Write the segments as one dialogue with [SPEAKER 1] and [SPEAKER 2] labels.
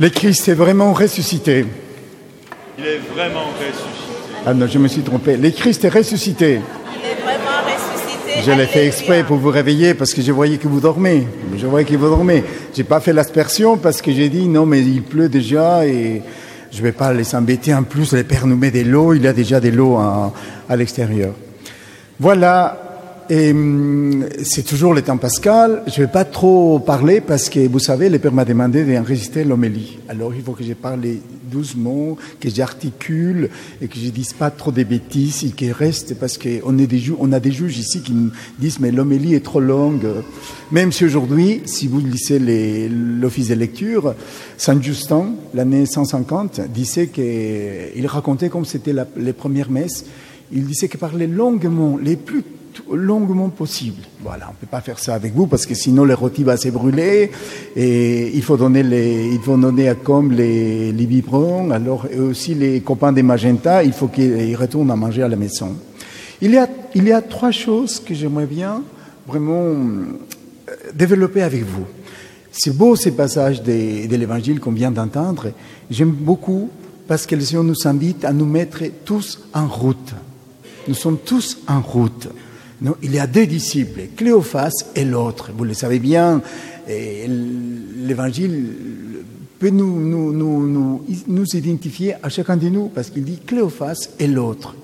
[SPEAKER 1] Le Christ est vraiment ressuscité.
[SPEAKER 2] Il est vraiment ressuscité.
[SPEAKER 1] Ah non, je me suis trompé. Le Christ est ressuscité.
[SPEAKER 3] Il est vraiment ressuscité.
[SPEAKER 1] Je l'ai fait exprès pour vous réveiller parce que je voyais que vous dormez. Je voyais que vous dormez. J'ai pas fait l'aspersion parce que j'ai dit non, mais il pleut déjà et je vais pas les embêter. En plus, le Père nous met de l'eau. Il y a déjà de l'eau à, à l'extérieur. Voilà. Et hum, c'est toujours le temps pascal. Je vais pas trop parler parce que vous savez, le Père m'a demandé d'enregistrer l'homélie. Alors il faut que je parle doucement, que j'articule et que je dise pas trop de bêtises et qu'il reste parce qu'on des on a des juges ici qui me disent mais l'homélie est trop longue. Même si aujourd'hui, si vous lisez l'office de lecture, Saint Justin, l'année 150, disait qu'il racontait comme c'était les premières messes. Il disait qu'il parlait longuement, les plus longuement possible. Voilà, on peut pas faire ça avec vous parce que sinon le rôti va se brûler et il faut donner les, il faut donner à comme les, les biberons. Alors et aussi les copains des Magenta, il faut qu'ils retournent à manger à la maison. Il y a, il y a trois choses que j'aimerais bien vraiment euh, développer avec vous. C'est beau ces passages de, l'évangile qu'on vient d'entendre. J'aime beaucoup parce que le Seigneur nous invite à nous mettre tous en route. Nous sommes tous en route. Non, il y a deux disciples, Cléophas et l'autre. Vous le savez bien, l'évangile peut nous, nous, nous, nous, identifier à chacun de nous parce qu'il dit Cléophas et l'autre.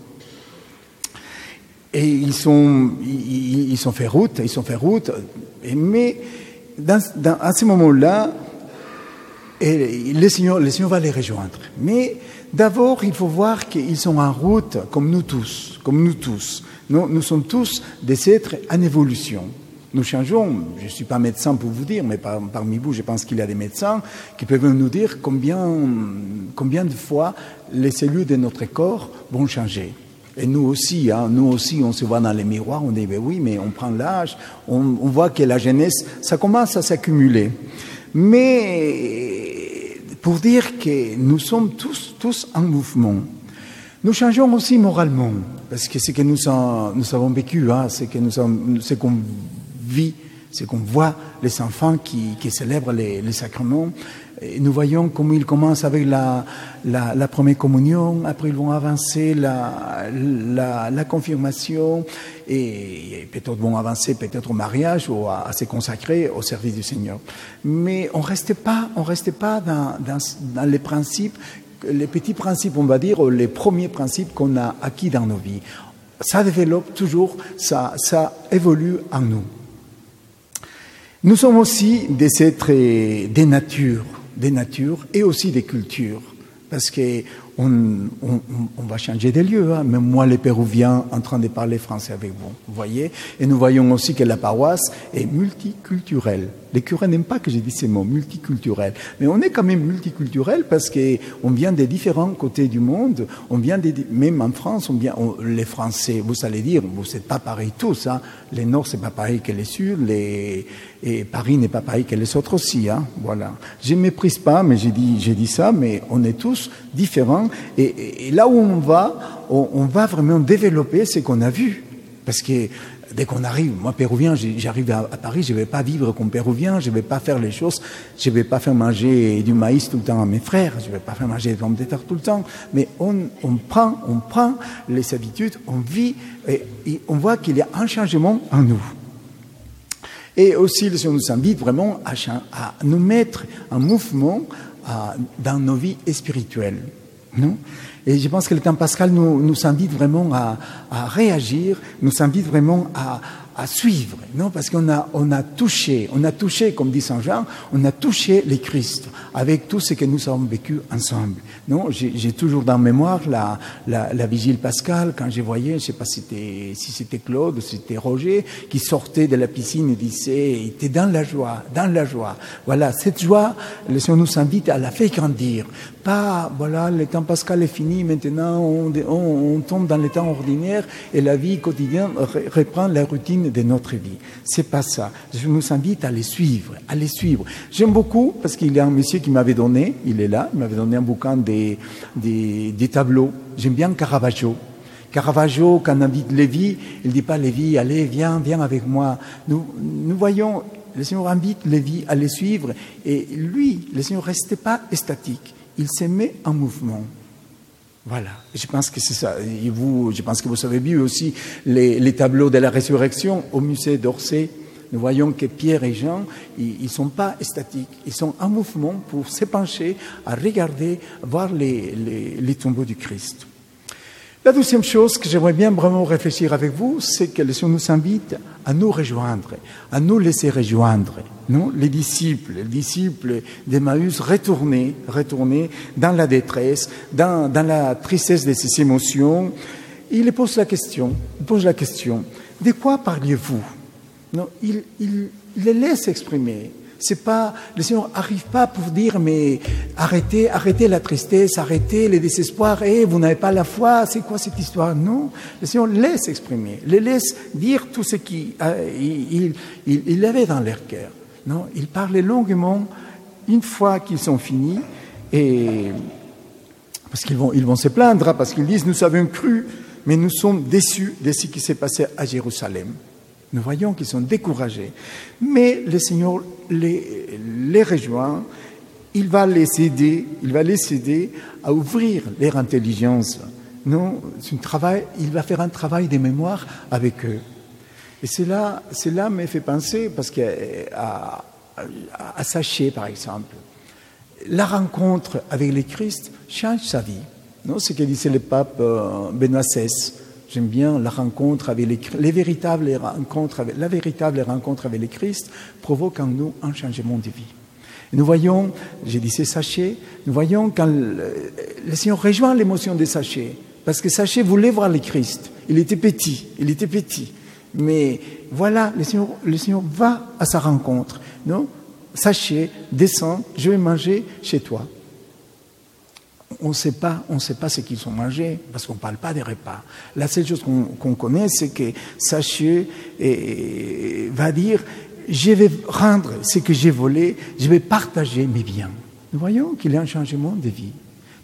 [SPEAKER 1] Et ils sont, ils, ils sont fait route, ils sont fait route, mais dans- à ce moment-là, et le Seigneur, le Seigneur va les rejoindre. Mais d'abord, il faut voir qu'ils sont en route, comme nous tous, comme nous tous. Nous, sommes tous des êtres en évolution. Nous changeons. Je ne suis pas médecin pour vous dire, mais par- parmi vous, je pense qu'il y a des médecins qui peuvent nous dire combien, combien de fois les cellules de notre corps vont changer. Et nous aussi, hein, nous aussi, on se voit dans les miroirs, on dit, ben oui, mais on prend l'âge, on, on voit que la jeunesse, ça commence à s'accumuler. Mais pour dire que nous sommes tous, tous en mouvement. Nous changeons aussi moralement, parce que ce que nous, nous avons vécu, hein, ce que nous avons- ce qu'on vit, ce qu'on voit les enfants qui, qui célèbrent les, les sacrements, nous voyons comment ils commencent avec la, première communion, après ils vont avancer la, confirmation, et, peut-être vont avancer peut-être au mariage ou à, à se consacrer au service du Seigneur. Mais on reste pas, on reste pas dans, les principes les petits principes, on va dire, ou les premiers principes qu'on a acquis dans nos vies. Ça développe toujours, ça, ça évolue en nous. Nous sommes aussi des êtres des natures, des natures et aussi des cultures, parce que on, va changer de lieu. Hein. Même moi, les Péruviens, en train de parler français avec vous, vous voyez. Et nous voyons aussi que la paroisse est multiculturelle. Les curés n'aiment pas que je dise ces mots, multiculturel. Mais on est quand même multiculturel parce que on vient des différents côtés du monde. On vient même en France, on vient, les Français, vous allez dire, vous n'êtes pas pareils tous. Hein. Les Nord, c'est pas pareil que les Sud. Les, et Paris n'est pas pareil que les autres aussi. Hein. Voilà. Je ne méprise pas, mais j'ai dit, j'ai dit ça, mais on est tous différents. Et, là où on va, on va vraiment développer ce qu'on a vu. Parce que dès qu'on arrive, moi péruvien, j'arrive à, Paris, je ne vais pas vivre comme péruvien, je ne vais pas faire les choses, je ne vais pas faire manger du maïs tout le temps à mes frères, je ne vais pas faire manger des pommes de terre tout le temps. Mais on, prend, on prend les habitudes, on vit, et, on voit qu'il y a un changement en nous. Et aussi, le Seigneur nous invite vraiment à, nous mettre en mouvement dans nos vies spirituelles. Non? Et je pense que le temps pascal nous, nous invite vraiment à, à réagir, nous invite vraiment à, à suivre, non Parce qu'on a, on a touché, on a touché, comme dit Saint Jean, on a touché les Christ avec tout ce que nous avons vécu ensemble. Non J'ai toujours dans mémoire la, la, la vigile pascale, quand je voyais, je sais pas si c'était si c'était Claude ou si c'était Roger, qui sortait de la piscine et disait, il était dans la joie, dans la joie. Voilà, cette joie, le Seigneur nous invite à la faire grandir. Pas, voilà, le temps pascal est fini, maintenant on, on, on tombe dans le temps ordinaire et la vie quotidienne re- reprend la routine de notre vie. C'est pas ça. Je nous invite à les suivre, à les suivre. J'aime beaucoup parce qu'il y a un monsieur qui m'avait donné, il est là, il m'avait donné un bouquin des, des, tableaux. J'aime bien Caravaggio. Caravaggio, quand on invite Lévi, il ne dit pas Lévi, allez, viens, viens avec moi. Nous, nous voyons Le Seigneur invite Lévi à les suivre et lui, le Seigneur ne restait pas statique. Il se met en mouvement. Voilà, je pense que c'est ça. Et vous, je pense que vous avez vu aussi les, tableaux de la résurrection au musée d'Orsay. Nous voyons que Pierre et Jean, ils ne sont pas statiques, ils sont en mouvement pour s'épancher, à regarder, voir les, les, les tombeaux du Christ. La deuxième chose que j'aimerais bien vraiment réfléchir avec vous, c'est que le Seigneur nous invite à nous rejoindre, à nous laisser rejoindre. Non? Les disciples, les disciples d'Emmaüs, retourner, retourner dans la détresse, dans, dans la tristesse de ses émotions. Il pose la question, pose la question, de quoi parliez-vous? Non, il, il les laisse exprimer. C'est pas, le Seigneur n'arrive pas pour dire, mais arrêtez, arrêtez la tristesse, arrêtez les désespoirs, et vous n'avez pas la foi, c'est quoi cette histoire? Non, le Seigneur laisse exprimer, les laisse dire tout ce qu'il il, il, avait dans leur cœur. Non, il parlait longuement une fois qu'ils sont finis, et parce qu'ils vont, ils vont se plaindre, parce qu'ils disent, nous avons cru, mais nous sommes déçus de ce qui s'est passé à Jérusalem. Nous voyons qu'ils sont découragés. Mais le Seigneur les, les rejoint, il va les aider, il va les aider à ouvrir leur intelligence. Non, un travail, il va faire un travail de mémoire avec eux. Et cela, cela me fait penser, parce qu'à à, à Saché, par exemple, la rencontre avec le Christ change sa vie. Non, ce que disait le pape Benoît XVI. J'aime bien la rencontre avec les, les rencontres la véritable rencontre avec le Christ provoque en nous un changement de vie. Nous voyons, j'ai dit c'est Saché, nous voyons quand le, Seigneur rejoint l'émotion de Saché, parce que Saché voulait voir le Christ. Il était petit, il était petit. Mais voilà, le Seigneur, le va à sa rencontre. Non? Saché, descends, je vais manger chez toi on ne sait pas, on sait pas ce qu'ils ont mangé parce qu'on ne parle pas des repas. La seule chose qu'on qu connaît, c'est que Saché va dire je vais rendre ce que j'ai volé, je vais partager mes biens. Nous voyons qu'il y a un changement de vie.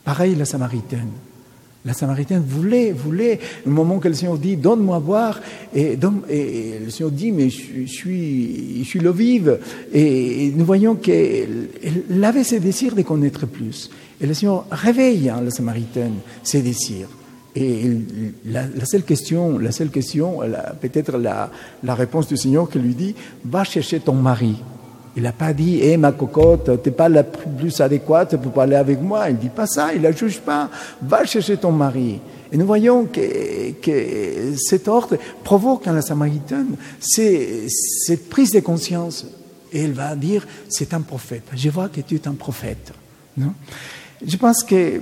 [SPEAKER 1] Pareil la Samaritaine. La Samaritaine voulait, voulait, au moment que le Seigneur dit, donne-moi à boire, et, et, le Seigneur dit, mais je, suis, je suis l'eau vive. Et, et nous voyons qu'elle avait ce désir de connaître plus. Et le Seigneur réveille hein, la Samaritaine ses désirs. Et la, la, seule question, la seule question, peut-être la, la, réponse du Seigneur qui lui dit, va chercher ton mari. Il n'a pas dit, hé ma cocotte, tu n'es pas la plus adéquate pour parler avec moi. Il dit pas ça, il la juge pas. Va chercher ton mari. Et nous voyons que, que cet ordre provoque en la Samaritaine cette prise de conscience. Et elle va dire, c'est un prophète. Je vois que tu es un prophète. Non? Je pense que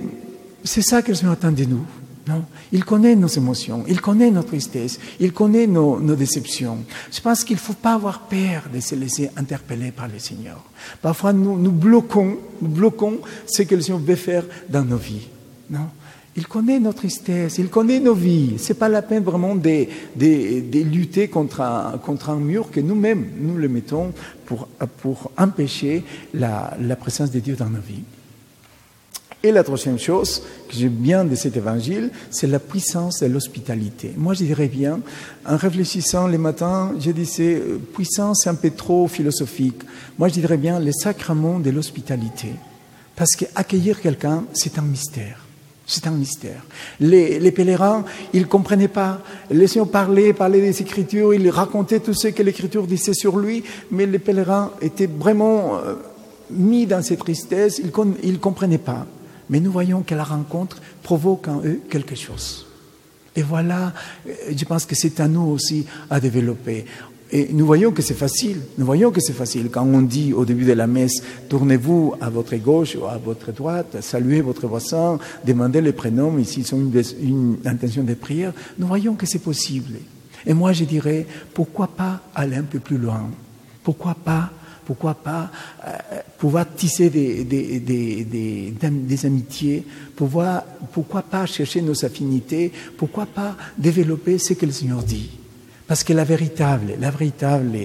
[SPEAKER 1] c'est ça que le Seigneur de nous. Non il connaît nos émotions, il connaît nos tristesses, il connaît nos, déceptions. Je pense qu'il ne faut pas avoir peur de se laisser interpeller par le Seigneur. Parfois, nous, bloquons, bloquons ce que le Seigneur veut faire dans nos vies. Non il connaît nos tristesses, il connaît nos vies. C'est pas la peine vraiment de, de, de lutter contre un, contre un, mur que nous-mêmes nous le mettons pour, pour empêcher la, la présence de Dieu dans nos vies. Et la troisième chose que j'aime bien de cet évangile, c'est la puissance de l'hospitalité. Moi, je dirais bien, en réfléchissant les matins, je disais, puissance un peu trop philosophique. Moi, je dirais bien les sacrements de l'hospitalité. Parce qu'accueillir quelqu'un, c'est un mystère. C'est un mystère. Les, pèlerins, ils ne comprenaient pas. Seigneur parlait, parlait des Écritures, il racontait tout ce que l'Écriture disait sur lui, mais les pèlerins étaient vraiment mis dans cette tristesse, ils ne comprenaient pas mais nous voyons que la rencontre provoque en eux quelque chose. Et voilà, je pense que c'est à nous aussi à développer. Et nous voyons que c'est facile. Nous voyons que c'est facile. Quand on dit au début de la messe, tournez-vous à votre gauche ou à votre droite, saluez votre voisin, demandez les prénoms, ici sont une, une intention de prière, nous voyons que c'est possible. Et moi, je dirais, pourquoi pas aller un peu plus loin? Pourquoi pas pourquoi pas euh, pouvoir tisser des, amitiés, pourquoi pas chercher nos affinités, pourquoi pas développer ce que le Seigneur dit. Parce que la véritable, la véritable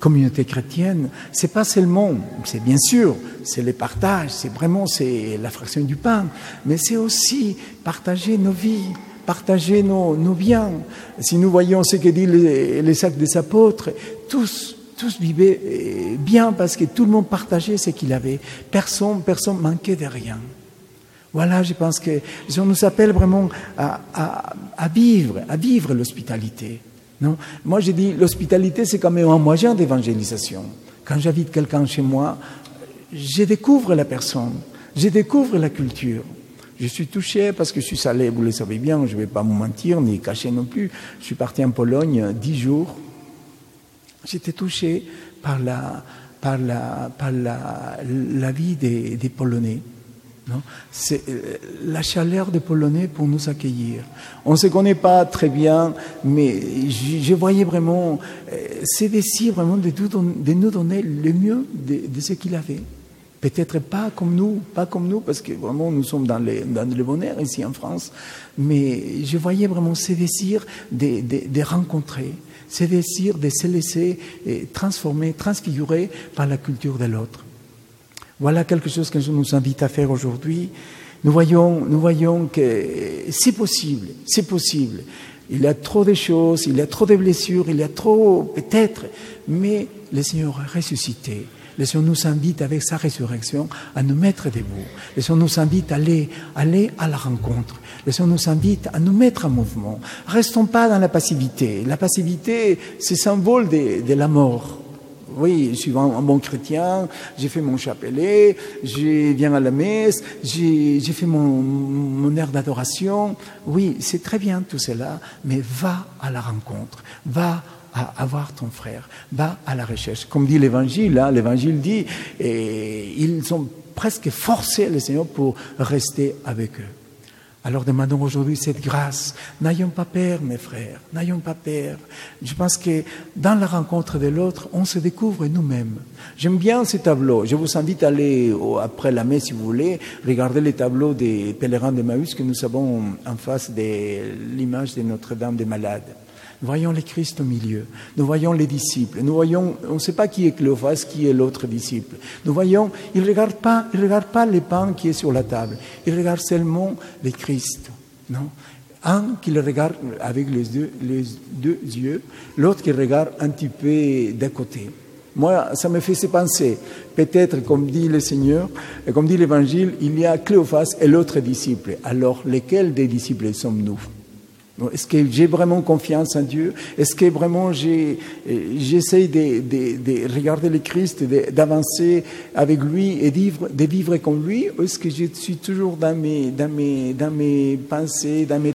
[SPEAKER 1] communauté chrétienne, c'est pas seulement, c'est bien sûr, c'est le partage, c'est vraiment c'est la fraction du pain, mais c'est aussi partager nos vies, partager nos, nos biens. Si nous voyons ce que dit les, les actes des apôtres, tous tous vivaient euh, bien parce que tout le monde partageait ce qu'il avait. Personne, personne manquait de rien. Voilà, je pense que on nous appelle vraiment à vivre, à vivre l'hospitalité. Non? Moi, je dis, l'hospitalité, c'est quand même un moyen d'évangélisation. Quand j'invite quelqu'un chez moi, je découvre la personne, je découvre la culture. Je suis touché parce que je suis salé, vous le savez bien, je ne vais pas vous mentir, ni cacher non plus. Je suis parti en Pologne dix jours. J'étais touché par la, par la, par la, vie des, des Polonais. C'est euh, la chaleur des Polonais pour nous accueillir. On ne se connaît pas très bien, mais je, voyais vraiment euh, ces désirs vraiment de, de, nous donner le mieux de, de ce qu'il avait. Peut-être pas comme nous, pas comme nous, parce que vraiment nous sommes dans, les, dans le bonheur ici en France, mais je voyais vraiment ces désirs de, de, de rencontrer, ces désirs de se laisser transformer, transfigurer par la culture de l'autre. Voilà quelque chose que je nous invite à faire aujourd'hui. Nous voyons, nous voyons que c'est possible, c'est possible. Il y a trop de choses, il y a trop de blessures, il y a trop, peut-être, mais le Seigneur a ressuscité. Le Seigneur nous invite avec sa résurrection à nous mettre debout. Le Seigneur nous invite à aller, aller à la rencontre. Le Seigneur nous invite à nous mettre en mouvement. Restons pas dans la passivité. La passivité, c'est symbole de, la mort. Oui, je suis un bon chrétien, j'ai fait mon chapelet, je viens à la messe, j'ai fait mon, mon air d'adoration. Oui, c'est très bien tout cela, mais va à la rencontre, va à avoir ton frère. Va à la recherche. Comme dit l'Évangile, hein, l'Évangile dit, et ils sont presque forcés, le Seigneur, pour rester avec eux. Alors demandons aujourd'hui cette grâce. N'ayons pas peur, mes frères, n'ayons pas peur. Je pense que dans la rencontre de l'autre, on se découvre nous-mêmes. J'aime bien ces tableaux. Je vous invite à aller, après la messe, si vous voulez, regarder les tableaux des pèlerins de Maüs que nous avons en face de l'image de Notre-Dame des Malades. Nous voyons les Christ au milieu. Nous voyons les disciples. Nous voyons, on ne sait pas qui est Cléophas, qui est l'autre disciple. Nous voyons, il ne regarde pas, il regarde pas les pains qui est sur la table. Il regarde seulement les Christ. Non? Un qui le regarde avec les deux, yeux, l'autre qui regarde un petit peu d'un côté. Moi, ça me fait se penser, peut-être, comme dit le Seigneur, comme dit l'Évangile, il y a Cléophas et l'autre disciple. Alors, lesquels des disciples sommes-nous? Est-ce que j'ai vraiment confiance en Dieu? Est-ce que vraiment j'essaie de, de, de, regarder le Christ, d'avancer avec lui et de vivre, de vivre comme lui? Ou est-ce que je suis toujours dans mes, dans mes, dans mes pensées, dans mes